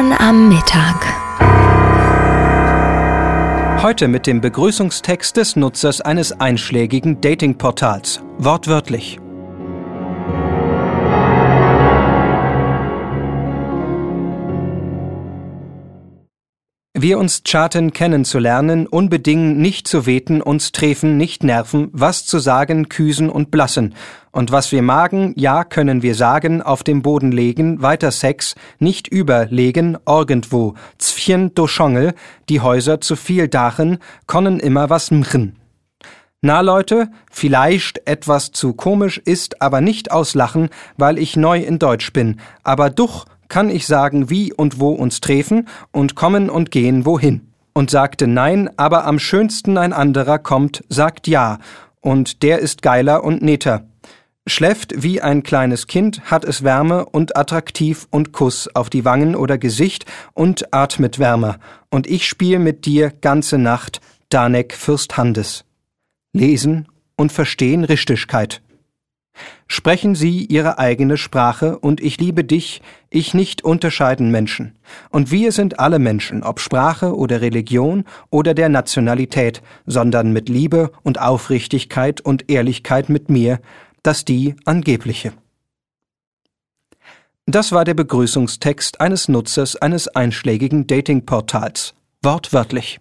Bayern am Mittag. Heute mit dem Begrüßungstext des Nutzers eines einschlägigen Datingportals. Wortwörtlich. Wir uns charten kennenzulernen, unbedingt nicht zu weten, uns treffen, nicht nerven, was zu sagen, küsen und blassen. Und was wir magen, ja, können wir sagen, auf dem Boden legen, weiter Sex, nicht überlegen, irgendwo, Zwchen do Schongel, die Häuser zu viel dachen, konnen immer was mchen. Na Leute, vielleicht etwas zu komisch ist, aber nicht auslachen, weil ich neu in Deutsch bin, aber duch kann ich sagen, wie und wo uns treffen und kommen und gehen wohin. Und sagte nein, aber am schönsten ein anderer kommt, sagt ja, und der ist geiler und netter. Schläft wie ein kleines Kind, hat es Wärme und attraktiv und Kuss auf die Wangen oder Gesicht und atmet wärmer. Und ich spiel mit dir ganze Nacht, Danek Fürst Handes. Lesen und verstehen Richtigkeit. Sprechen Sie Ihre eigene Sprache und ich liebe dich, ich nicht unterscheiden Menschen. Und wir sind alle Menschen, ob Sprache oder Religion oder der Nationalität, sondern mit Liebe und Aufrichtigkeit und Ehrlichkeit mit mir, das die angebliche. Das war der Begrüßungstext eines Nutzers eines einschlägigen Datingportals. Wortwörtlich.